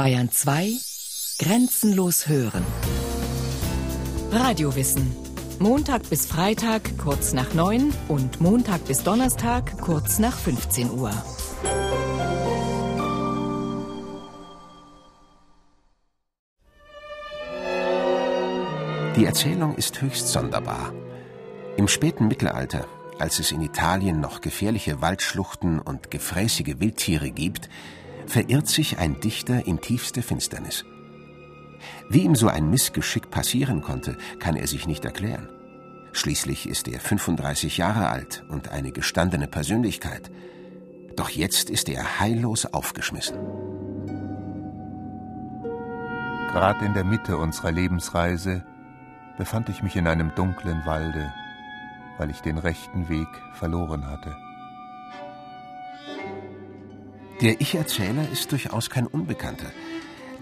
Bayern 2 Grenzenlos hören. Radiowissen. Montag bis Freitag kurz nach 9 und Montag bis Donnerstag kurz nach 15 Uhr. Die Erzählung ist höchst sonderbar. Im späten Mittelalter, als es in Italien noch gefährliche Waldschluchten und gefräßige Wildtiere gibt, verirrt sich ein Dichter in tiefste Finsternis. Wie ihm so ein Missgeschick passieren konnte, kann er sich nicht erklären. Schließlich ist er 35 Jahre alt und eine gestandene Persönlichkeit. Doch jetzt ist er heillos aufgeschmissen. Gerade in der Mitte unserer Lebensreise befand ich mich in einem dunklen Walde, weil ich den rechten Weg verloren hatte. Der Ich-Erzähler ist durchaus kein Unbekannter.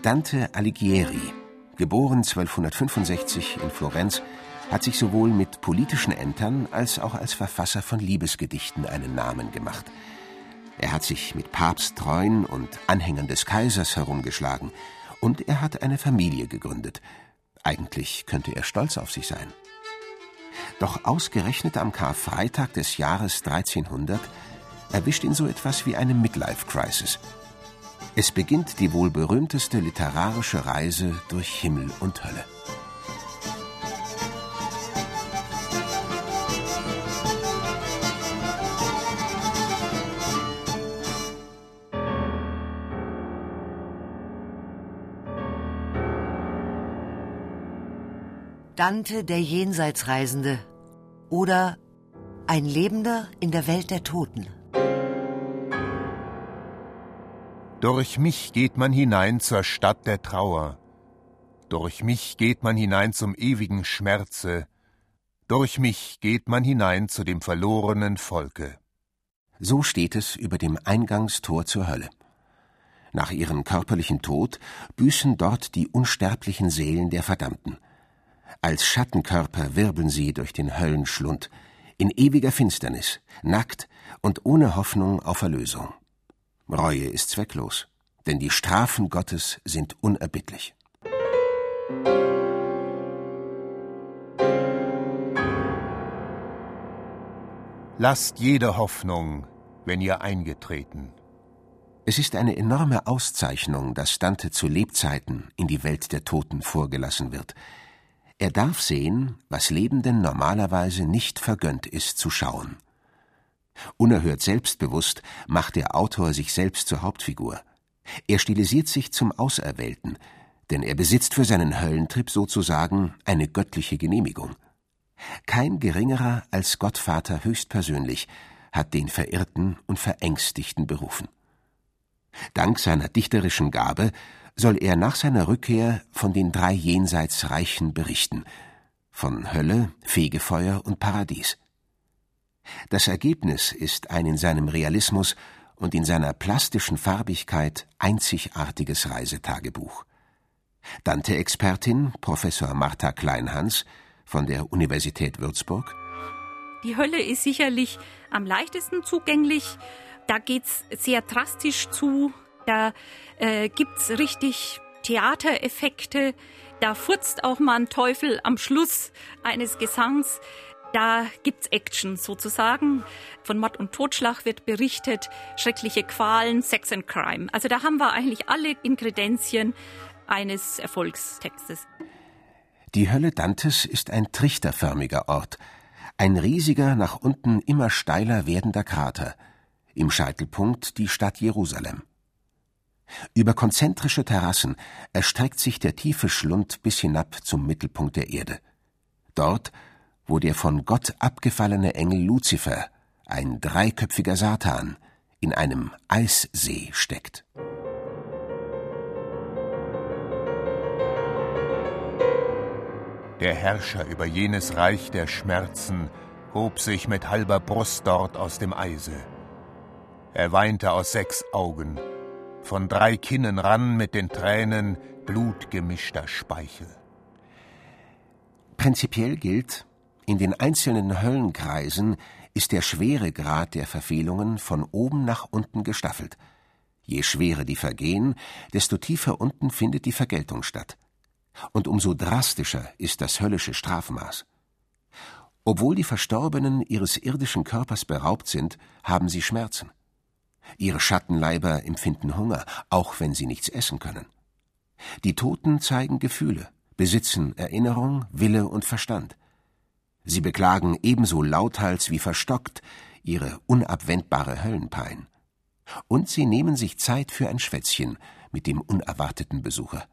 Dante Alighieri, geboren 1265 in Florenz, hat sich sowohl mit politischen Ämtern als auch als Verfasser von Liebesgedichten einen Namen gemacht. Er hat sich mit Papsttreuen und Anhängern des Kaisers herumgeschlagen und er hat eine Familie gegründet. Eigentlich könnte er stolz auf sich sein. Doch ausgerechnet am Karfreitag des Jahres 1300 erwischt ihn so etwas wie eine Midlife-Crisis. Es beginnt die wohl berühmteste literarische Reise durch Himmel und Hölle. Dante der Jenseitsreisende oder ein Lebender in der Welt der Toten. Durch mich geht man hinein zur Stadt der Trauer. Durch mich geht man hinein zum ewigen Schmerze. Durch mich geht man hinein zu dem verlorenen Volke. So steht es über dem Eingangstor zur Hölle. Nach ihrem körperlichen Tod büßen dort die unsterblichen Seelen der Verdammten. Als Schattenkörper wirbeln sie durch den Höllenschlund, in ewiger Finsternis, nackt und ohne Hoffnung auf Erlösung. Reue ist zwecklos, denn die Strafen Gottes sind unerbittlich. Lasst jede Hoffnung, wenn ihr eingetreten. Es ist eine enorme Auszeichnung, dass Dante zu Lebzeiten in die Welt der Toten vorgelassen wird. Er darf sehen, was Lebenden normalerweise nicht vergönnt ist zu schauen. Unerhört selbstbewusst macht der Autor sich selbst zur Hauptfigur. Er stilisiert sich zum Auserwählten, denn er besitzt für seinen Höllentrip sozusagen eine göttliche Genehmigung. Kein geringerer als Gottvater höchstpersönlich hat den Verirrten und Verängstigten berufen. Dank seiner dichterischen Gabe soll er nach seiner Rückkehr von den drei Jenseitsreichen berichten, von Hölle, Fegefeuer und Paradies. Das Ergebnis ist ein in seinem Realismus und in seiner plastischen Farbigkeit einzigartiges Reisetagebuch. Dante-Expertin Professor Martha Kleinhans von der Universität Würzburg. Die Hölle ist sicherlich am leichtesten zugänglich. Da geht's sehr drastisch zu. Da äh, gibt's richtig Theatereffekte. Da furzt auch mal ein Teufel am Schluss eines Gesangs. Da gibt's Action sozusagen. Von Mord und Totschlag wird berichtet, schreckliche Qualen, Sex and Crime. Also da haben wir eigentlich alle Ingredienzien eines Erfolgstextes. Die Hölle Dantes ist ein trichterförmiger Ort, ein riesiger, nach unten immer steiler werdender Krater, im Scheitelpunkt die Stadt Jerusalem. Über konzentrische Terrassen erstreckt sich der tiefe Schlund bis hinab zum Mittelpunkt der Erde. Dort wo der von Gott abgefallene Engel Luzifer, ein dreiköpfiger Satan, in einem Eissee steckt. Der Herrscher über jenes Reich der Schmerzen hob sich mit halber Brust dort aus dem Eise. Er weinte aus sechs Augen, von drei Kinnen rann mit den Tränen blutgemischter Speichel. Prinzipiell gilt, in den einzelnen Höllenkreisen ist der Schweregrad der Verfehlungen von oben nach unten gestaffelt. Je schwerer die Vergehen, desto tiefer unten findet die Vergeltung statt. Und umso drastischer ist das höllische Strafmaß. Obwohl die Verstorbenen ihres irdischen Körpers beraubt sind, haben sie Schmerzen. Ihre Schattenleiber empfinden Hunger, auch wenn sie nichts essen können. Die Toten zeigen Gefühle, besitzen Erinnerung, Wille und Verstand. Sie beklagen ebenso lauthals wie verstockt ihre unabwendbare Höllenpein. Und sie nehmen sich Zeit für ein Schwätzchen mit dem unerwarteten Besucher.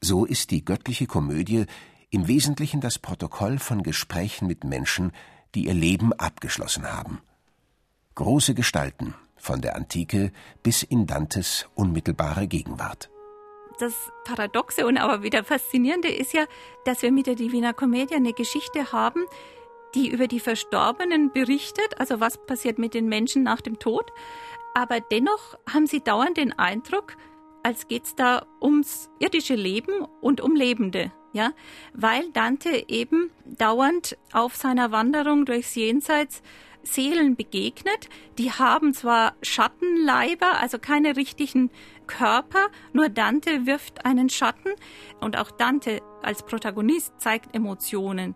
So ist die göttliche Komödie im Wesentlichen das Protokoll von Gesprächen mit Menschen, die ihr Leben abgeschlossen haben. Große Gestalten, von der Antike bis in Dantes unmittelbare Gegenwart. Das Paradoxe und aber wieder Faszinierende ist ja, dass wir mit der Divina Commedia eine Geschichte haben, die über die Verstorbenen berichtet, also was passiert mit den Menschen nach dem Tod. Aber dennoch haben sie dauernd den Eindruck, als geht es da ums irdische Leben und um Lebende. Ja, weil Dante eben dauernd auf seiner Wanderung durchs Jenseits Seelen begegnet. Die haben zwar Schattenleiber, also keine richtigen Körper, nur Dante wirft einen Schatten und auch Dante als Protagonist zeigt Emotionen.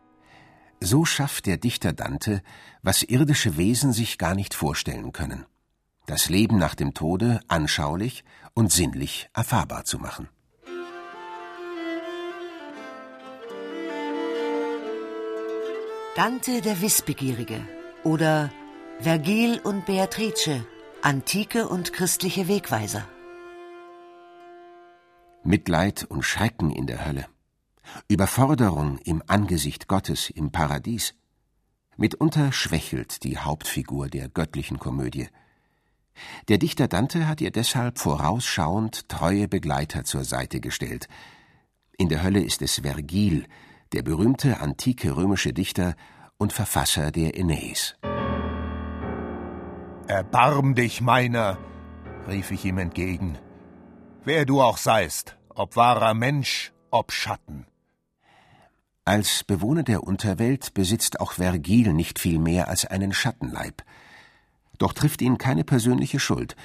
So schafft der Dichter Dante, was irdische Wesen sich gar nicht vorstellen können. Das Leben nach dem Tode anschaulich und sinnlich erfahrbar zu machen. Dante der Wissbegierige oder Vergil und Beatrice, antike und christliche Wegweiser. Mitleid und Schrecken in der Hölle, Überforderung im Angesicht Gottes im Paradies. Mitunter schwächelt die Hauptfigur der göttlichen Komödie. Der Dichter Dante hat ihr deshalb vorausschauend treue Begleiter zur Seite gestellt. In der Hölle ist es Vergil, der berühmte antike römische Dichter und Verfasser der Aeneis. Erbarm dich meiner, rief ich ihm entgegen, wer du auch seist, ob wahrer Mensch, ob Schatten. Als Bewohner der Unterwelt besitzt auch Vergil nicht viel mehr als einen Schattenleib. Doch trifft ihn keine persönliche Schuld,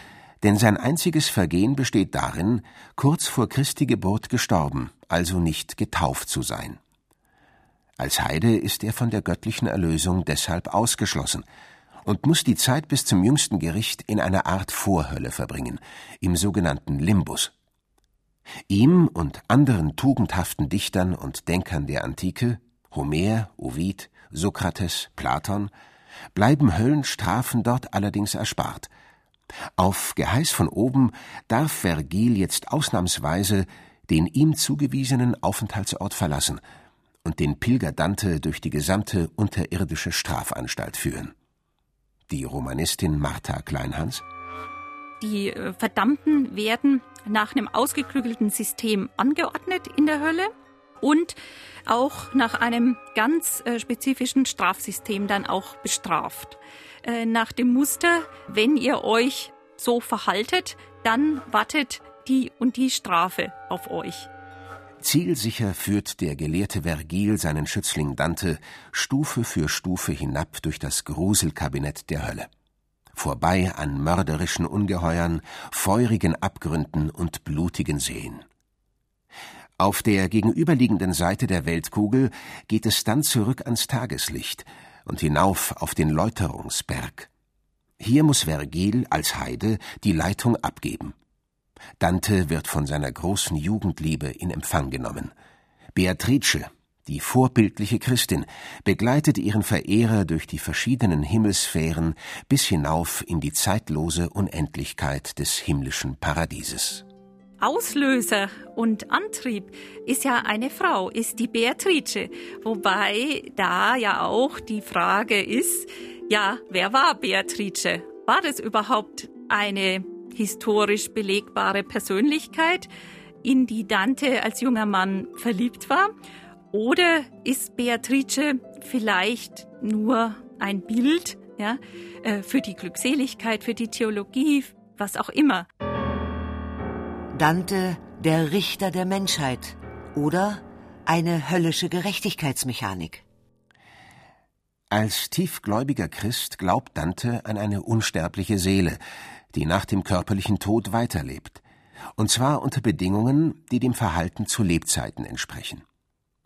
denn sein einziges Vergehen besteht darin, kurz vor Christi Geburt gestorben, also nicht getauft zu sein. Als Heide ist er von der göttlichen Erlösung deshalb ausgeschlossen und muss die Zeit bis zum jüngsten Gericht in einer Art Vorhölle verbringen, im sogenannten Limbus. Ihm und anderen tugendhaften Dichtern und Denkern der Antike, Homer, Ovid, Sokrates, Platon, bleiben Höllenstrafen dort allerdings erspart. Auf Geheiß von oben darf Vergil jetzt ausnahmsweise den ihm zugewiesenen Aufenthaltsort verlassen – und den Pilger Dante durch die gesamte unterirdische Strafanstalt führen. Die Romanistin Martha Kleinhans die äh, Verdammten werden nach einem ausgeklügelten System angeordnet in der Hölle und auch nach einem ganz äh, spezifischen Strafsystem dann auch bestraft. Äh, nach dem Muster, wenn ihr euch so verhaltet, dann wartet die und die Strafe auf euch. Zielsicher führt der gelehrte Vergil seinen Schützling Dante Stufe für Stufe hinab durch das Gruselkabinett der Hölle. Vorbei an mörderischen Ungeheuern, feurigen Abgründen und blutigen Seen. Auf der gegenüberliegenden Seite der Weltkugel geht es dann zurück ans Tageslicht und hinauf auf den Läuterungsberg. Hier muss Vergil als Heide die Leitung abgeben. Dante wird von seiner großen Jugendliebe in Empfang genommen. Beatrice, die vorbildliche Christin, begleitet ihren Verehrer durch die verschiedenen Himmelssphären bis hinauf in die zeitlose Unendlichkeit des himmlischen Paradieses. Auslöser und Antrieb ist ja eine Frau, ist die Beatrice, wobei da ja auch die Frage ist, ja, wer war Beatrice? War das überhaupt eine historisch belegbare Persönlichkeit, in die Dante als junger Mann verliebt war? Oder ist Beatrice vielleicht nur ein Bild ja, äh, für die Glückseligkeit, für die Theologie, was auch immer? Dante, der Richter der Menschheit oder eine höllische Gerechtigkeitsmechanik. Als tiefgläubiger Christ glaubt Dante an eine unsterbliche Seele, die nach dem körperlichen Tod weiterlebt, und zwar unter Bedingungen, die dem Verhalten zu Lebzeiten entsprechen.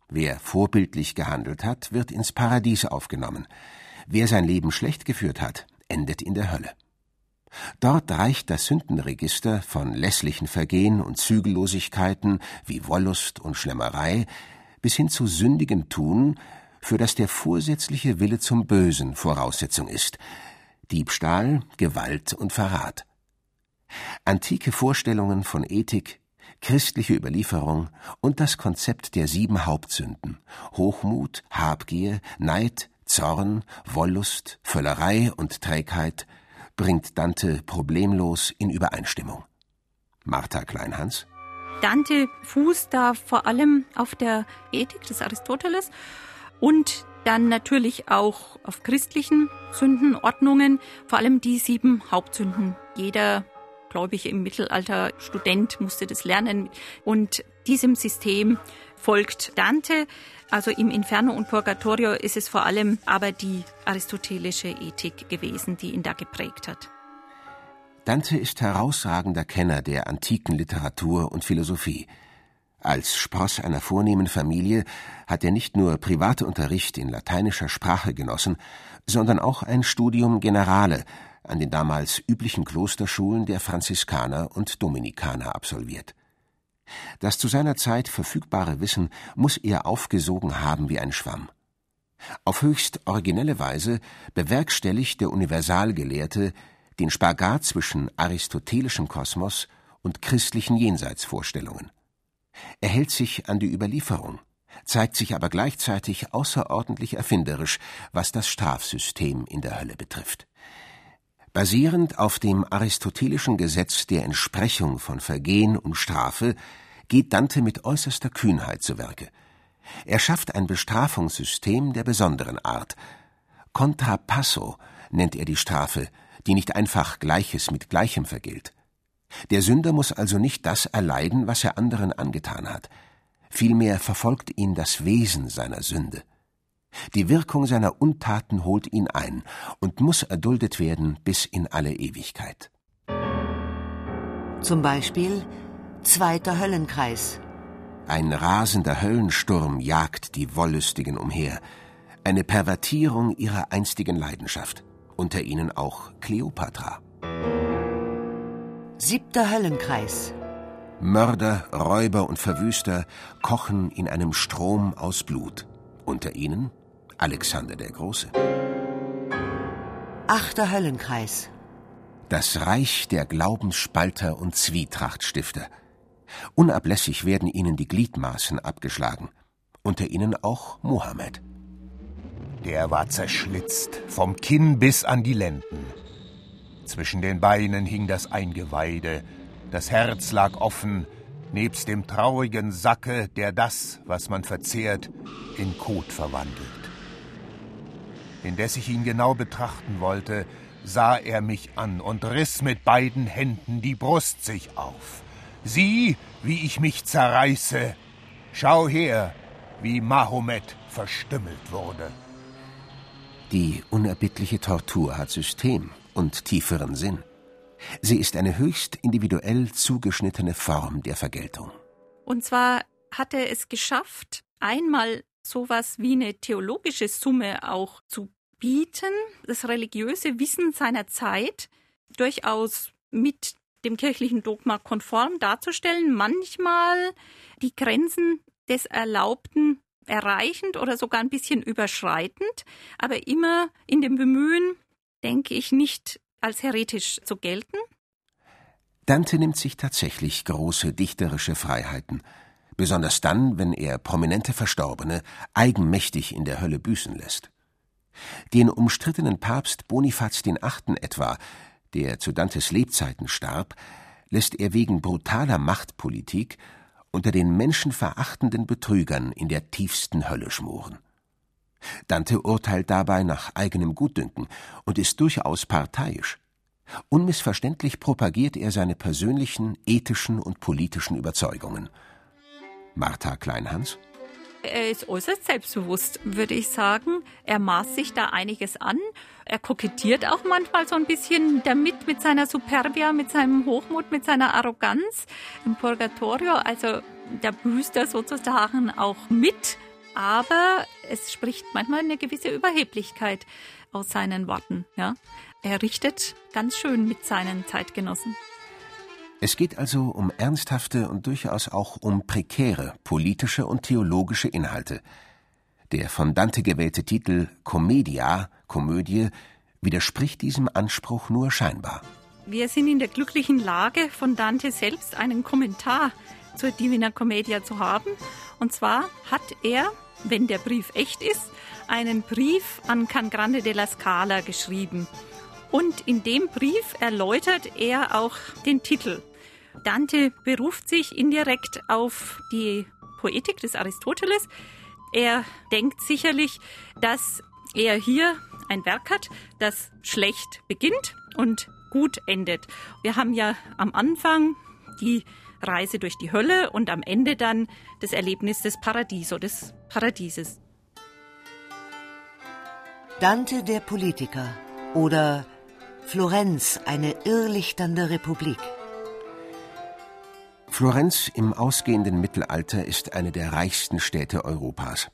Wer vorbildlich gehandelt hat, wird ins Paradies aufgenommen. Wer sein Leben schlecht geführt hat, endet in der Hölle. Dort reicht das Sündenregister von lässlichen Vergehen und Zügellosigkeiten wie Wollust und Schlemmerei bis hin zu sündigem Tun, für das der vorsätzliche Wille zum Bösen Voraussetzung ist, Diebstahl, Gewalt und Verrat. Antike Vorstellungen von Ethik, christliche Überlieferung und das Konzept der sieben Hauptsünden Hochmut, Habgier, Neid, Zorn, Wollust, Völlerei und Trägheit bringt Dante problemlos in Übereinstimmung. Martha Kleinhans Dante fußt da vor allem auf der Ethik des Aristoteles und dann natürlich auch auf christlichen Sündenordnungen, vor allem die sieben Hauptsünden. Jeder gläubige im Mittelalter Student musste das lernen und diesem System folgt Dante. Also im Inferno und Purgatorio ist es vor allem aber die aristotelische Ethik gewesen, die ihn da geprägt hat. Dante ist herausragender Kenner der antiken Literatur und Philosophie. Als Spross einer vornehmen Familie hat er nicht nur Privatunterricht in lateinischer Sprache genossen, sondern auch ein Studium Generale an den damals üblichen Klosterschulen der Franziskaner und Dominikaner absolviert. Das zu seiner Zeit verfügbare Wissen muss er aufgesogen haben wie ein Schwamm. Auf höchst originelle Weise bewerkstelligt der Universalgelehrte den Spagat zwischen aristotelischem Kosmos und christlichen Jenseitsvorstellungen. Er hält sich an die Überlieferung, zeigt sich aber gleichzeitig außerordentlich erfinderisch, was das Strafsystem in der Hölle betrifft. Basierend auf dem aristotelischen Gesetz der Entsprechung von Vergehen und Strafe geht Dante mit äußerster Kühnheit zu Werke. Er schafft ein Bestrafungssystem der besonderen Art. Contrapasso nennt er die Strafe, die nicht einfach Gleiches mit Gleichem vergilt. Der Sünder muss also nicht das erleiden, was er anderen angetan hat. Vielmehr verfolgt ihn das Wesen seiner Sünde. Die Wirkung seiner Untaten holt ihn ein und muss erduldet werden bis in alle Ewigkeit. Zum Beispiel zweiter Höllenkreis. Ein rasender Höllensturm jagt die Wollüstigen umher, eine Pervertierung ihrer einstigen Leidenschaft, unter ihnen auch Kleopatra. Siebter Höllenkreis. Mörder, Räuber und Verwüster kochen in einem Strom aus Blut, unter ihnen Alexander der Große. Achter Höllenkreis. Das Reich der Glaubensspalter und Zwietrachtstifter. Unablässig werden ihnen die Gliedmaßen abgeschlagen, unter ihnen auch Mohammed. Der war zerschlitzt, vom Kinn bis an die Lenden. Zwischen den Beinen hing das Eingeweide, das Herz lag offen, nebst dem traurigen Sacke, der das, was man verzehrt, in Kot verwandelt. Indes ich ihn genau betrachten wollte, sah er mich an und riss mit beiden Händen die Brust sich auf. Sieh, wie ich mich zerreiße. Schau her, wie Mahomet verstümmelt wurde. Die unerbittliche Tortur hat System und tieferen Sinn. Sie ist eine höchst individuell zugeschnittene Form der Vergeltung. Und zwar hat er es geschafft, einmal sowas wie eine theologische Summe auch zu bieten, das religiöse Wissen seiner Zeit durchaus mit dem kirchlichen Dogma konform darzustellen, manchmal die Grenzen des Erlaubten erreichend oder sogar ein bisschen überschreitend, aber immer in dem Bemühen, denke ich, nicht als heretisch zu gelten. Dante nimmt sich tatsächlich große dichterische Freiheiten, besonders dann, wenn er prominente Verstorbene eigenmächtig in der Hölle büßen lässt. Den umstrittenen Papst Bonifaz VIII. etwa, der zu Dantes Lebzeiten starb, lässt er wegen brutaler Machtpolitik unter den menschenverachtenden Betrügern in der tiefsten Hölle schmoren. Dante urteilt dabei nach eigenem Gutdünken und ist durchaus parteiisch. Unmissverständlich propagiert er seine persönlichen, ethischen und politischen Überzeugungen. Martha Kleinhans Er ist äußerst selbstbewusst, würde ich sagen. Er maßt sich da einiges an. Er kokettiert auch manchmal so ein bisschen damit, mit seiner Superbia, mit seinem Hochmut, mit seiner Arroganz im Purgatorio. Also da büßt er sozusagen auch mit. Aber es spricht manchmal eine gewisse Überheblichkeit aus seinen Worten. Ja? Er richtet ganz schön mit seinen Zeitgenossen. Es geht also um ernsthafte und durchaus auch um prekäre politische und theologische Inhalte. Der von Dante gewählte Titel Commedia, Komödie, widerspricht diesem Anspruch nur scheinbar. Wir sind in der glücklichen Lage, von Dante selbst einen Kommentar zur Divina Commedia zu haben. Und zwar hat er, wenn der Brief echt ist, einen Brief an Can Grande della Scala geschrieben. Und in dem Brief erläutert er auch den Titel. Dante beruft sich indirekt auf die Poetik des Aristoteles. Er denkt sicherlich, dass er hier ein Werk hat, das schlecht beginnt und gut endet. Wir haben ja am Anfang die Reise durch die Hölle und am Ende dann das Erlebnis des Paradieso, des Paradieses. Dante der Politiker oder Florenz, eine irrlichternde Republik. Florenz im ausgehenden Mittelalter ist eine der reichsten Städte Europas.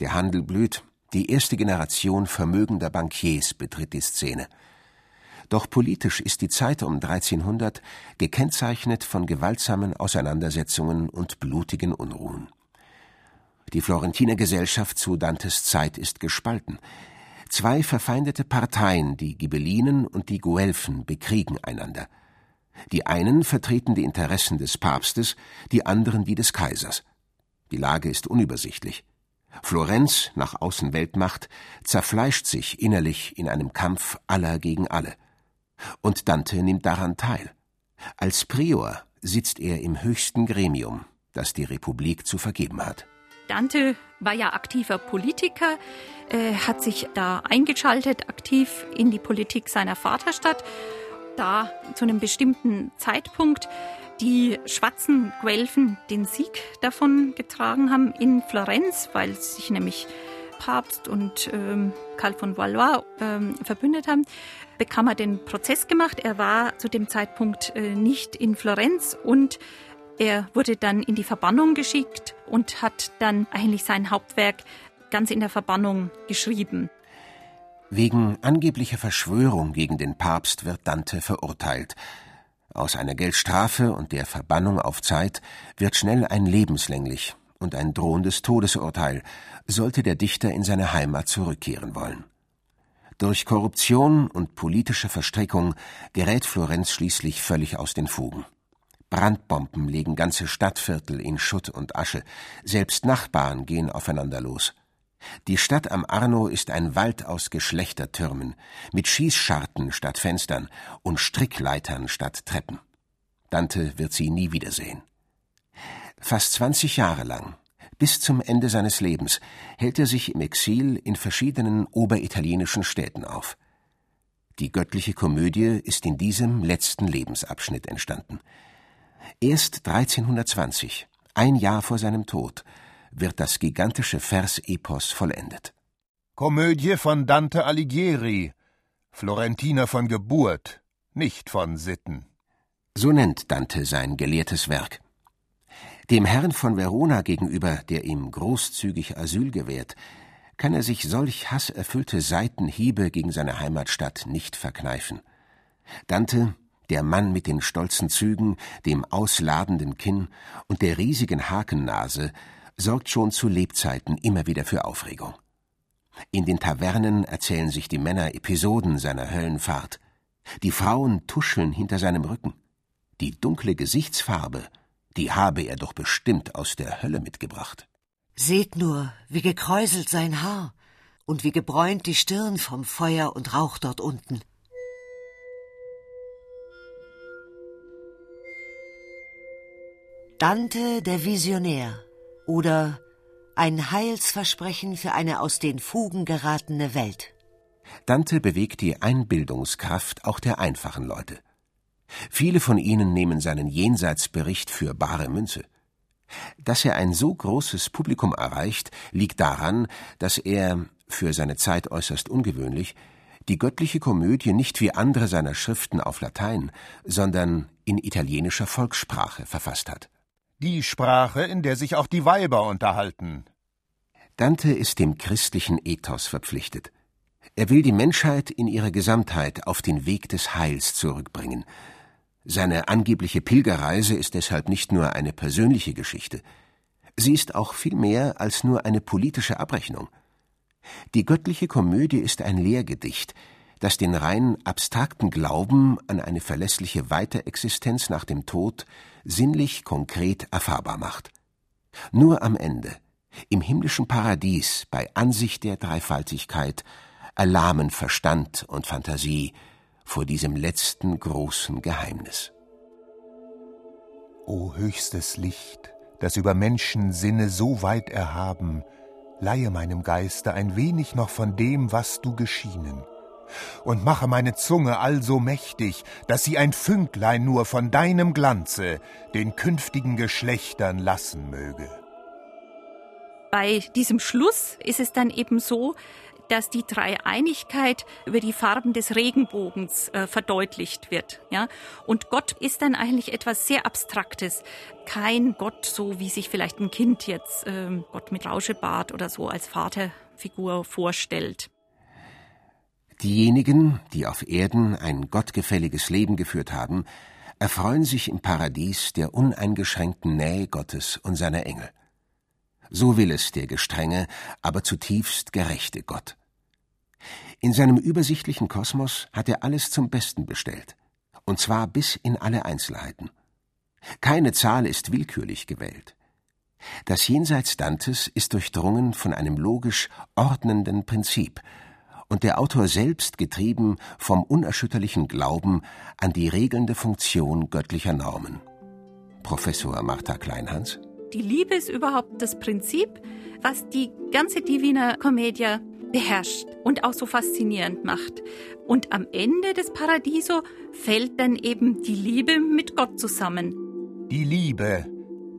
Der Handel blüht, die erste Generation vermögender Bankiers betritt die Szene. Doch politisch ist die Zeit um 1300 gekennzeichnet von gewaltsamen Auseinandersetzungen und blutigen Unruhen. Die Florentiner Gesellschaft zu Dantes Zeit ist gespalten. Zwei verfeindete Parteien, die Ghibellinen und die Guelfen, bekriegen einander. Die einen vertreten die Interessen des Papstes, die anderen die des Kaisers. Die Lage ist unübersichtlich. Florenz, nach außen Weltmacht, zerfleischt sich innerlich in einem Kampf aller gegen alle. Und Dante nimmt daran teil. Als Prior sitzt er im höchsten Gremium, das die Republik zu vergeben hat. Dante war ja aktiver Politiker, äh, hat sich da eingeschaltet, aktiv in die Politik seiner Vaterstadt. Da zu einem bestimmten Zeitpunkt die schwarzen Guelfen den Sieg davon getragen haben in Florenz, weil sich nämlich Papst und ähm, Karl von Valois ähm, verbündet haben, bekam er den Prozess gemacht. Er war zu dem Zeitpunkt äh, nicht in Florenz und er wurde dann in die Verbannung geschickt und hat dann eigentlich sein Hauptwerk ganz in der Verbannung geschrieben. Wegen angeblicher Verschwörung gegen den Papst wird Dante verurteilt. Aus einer Geldstrafe und der Verbannung auf Zeit wird schnell ein lebenslänglich und ein drohendes Todesurteil, sollte der Dichter in seine Heimat zurückkehren wollen. Durch Korruption und politische Verstrickung gerät Florenz schließlich völlig aus den Fugen. Brandbomben legen ganze Stadtviertel in Schutt und Asche, selbst Nachbarn gehen aufeinander los. Die Stadt am Arno ist ein Wald aus Geschlechtertürmen, mit Schießscharten statt Fenstern und Strickleitern statt Treppen. Dante wird sie nie wiedersehen. Fast 20 Jahre lang, bis zum Ende seines Lebens, hält er sich im Exil in verschiedenen oberitalienischen Städten auf. Die göttliche Komödie ist in diesem letzten Lebensabschnitt entstanden. Erst 1320, ein Jahr vor seinem Tod, wird das gigantische Versepos vollendet. Komödie von Dante Alighieri, Florentiner von Geburt, nicht von Sitten. So nennt Dante sein gelehrtes Werk. Dem Herrn von Verona gegenüber, der ihm großzügig Asyl gewährt, kann er sich solch hasserfüllte Seitenhiebe gegen seine Heimatstadt nicht verkneifen. Dante, der Mann mit den stolzen Zügen, dem ausladenden Kinn und der riesigen Hakennase, sorgt schon zu Lebzeiten immer wieder für Aufregung. In den Tavernen erzählen sich die Männer Episoden seiner Höllenfahrt. Die Frauen tuscheln hinter seinem Rücken. Die dunkle Gesichtsfarbe, die habe er doch bestimmt aus der Hölle mitgebracht. Seht nur, wie gekräuselt sein Haar und wie gebräunt die Stirn vom Feuer und Rauch dort unten. Dante der Visionär oder ein Heilsversprechen für eine aus den Fugen geratene Welt. Dante bewegt die Einbildungskraft auch der einfachen Leute. Viele von ihnen nehmen seinen Jenseitsbericht für bare Münze. Dass er ein so großes Publikum erreicht, liegt daran, dass er, für seine Zeit äußerst ungewöhnlich, die göttliche Komödie nicht wie andere seiner Schriften auf Latein, sondern in italienischer Volkssprache verfasst hat. Die Sprache, in der sich auch die Weiber unterhalten. Dante ist dem christlichen Ethos verpflichtet. Er will die Menschheit in ihrer Gesamtheit auf den Weg des Heils zurückbringen. Seine angebliche Pilgerreise ist deshalb nicht nur eine persönliche Geschichte. Sie ist auch viel mehr als nur eine politische Abrechnung. Die göttliche Komödie ist ein Lehrgedicht, das den rein abstrakten Glauben an eine verlässliche Weiterexistenz nach dem Tod sinnlich konkret erfahrbar macht. Nur am Ende, im himmlischen Paradies, bei Ansicht der Dreifaltigkeit, erlahmen Verstand und Fantasie vor diesem letzten großen Geheimnis. O höchstes Licht, das über Menschensinne so weit erhaben, leihe meinem Geiste ein wenig noch von dem, was du geschienen, und mache meine Zunge also mächtig, dass sie ein Fünklein nur von deinem Glanze den künftigen Geschlechtern lassen möge. Bei diesem Schluss ist es dann eben so, dass die Dreieinigkeit über die Farben des Regenbogens äh, verdeutlicht wird. Ja? Und Gott ist dann eigentlich etwas sehr Abstraktes. Kein Gott, so wie sich vielleicht ein Kind jetzt äh, Gott mit Rauschebart oder so als Vaterfigur vorstellt. Diejenigen, die auf Erden ein gottgefälliges Leben geführt haben, erfreuen sich im Paradies der uneingeschränkten Nähe Gottes und seiner Engel. So will es der gestrenge, aber zutiefst gerechte Gott. In seinem übersichtlichen Kosmos hat er alles zum Besten bestellt, und zwar bis in alle Einzelheiten. Keine Zahl ist willkürlich gewählt. Das Jenseits Dantes ist durchdrungen von einem logisch ordnenden Prinzip, und der Autor selbst getrieben vom unerschütterlichen Glauben an die regelnde Funktion göttlicher Normen. Professor Martha Kleinhans die Liebe ist überhaupt das Prinzip, was die ganze Divina Commedia beherrscht und auch so faszinierend macht. Und am Ende des Paradiso fällt dann eben die Liebe mit Gott zusammen. Die Liebe,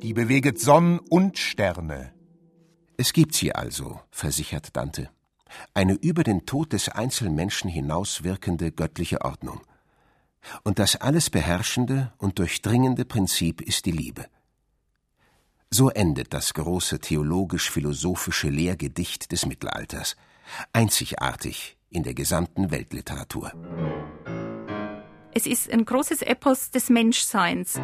die beweget Sonn und Sterne. Es gibt sie also, versichert Dante. Eine über den Tod des Einzelmenschen hinaus wirkende göttliche Ordnung. Und das alles beherrschende und durchdringende Prinzip ist die Liebe. So endet das große theologisch-philosophische Lehrgedicht des Mittelalters, einzigartig in der gesamten Weltliteratur. Es ist ein großes Epos des Menschseins.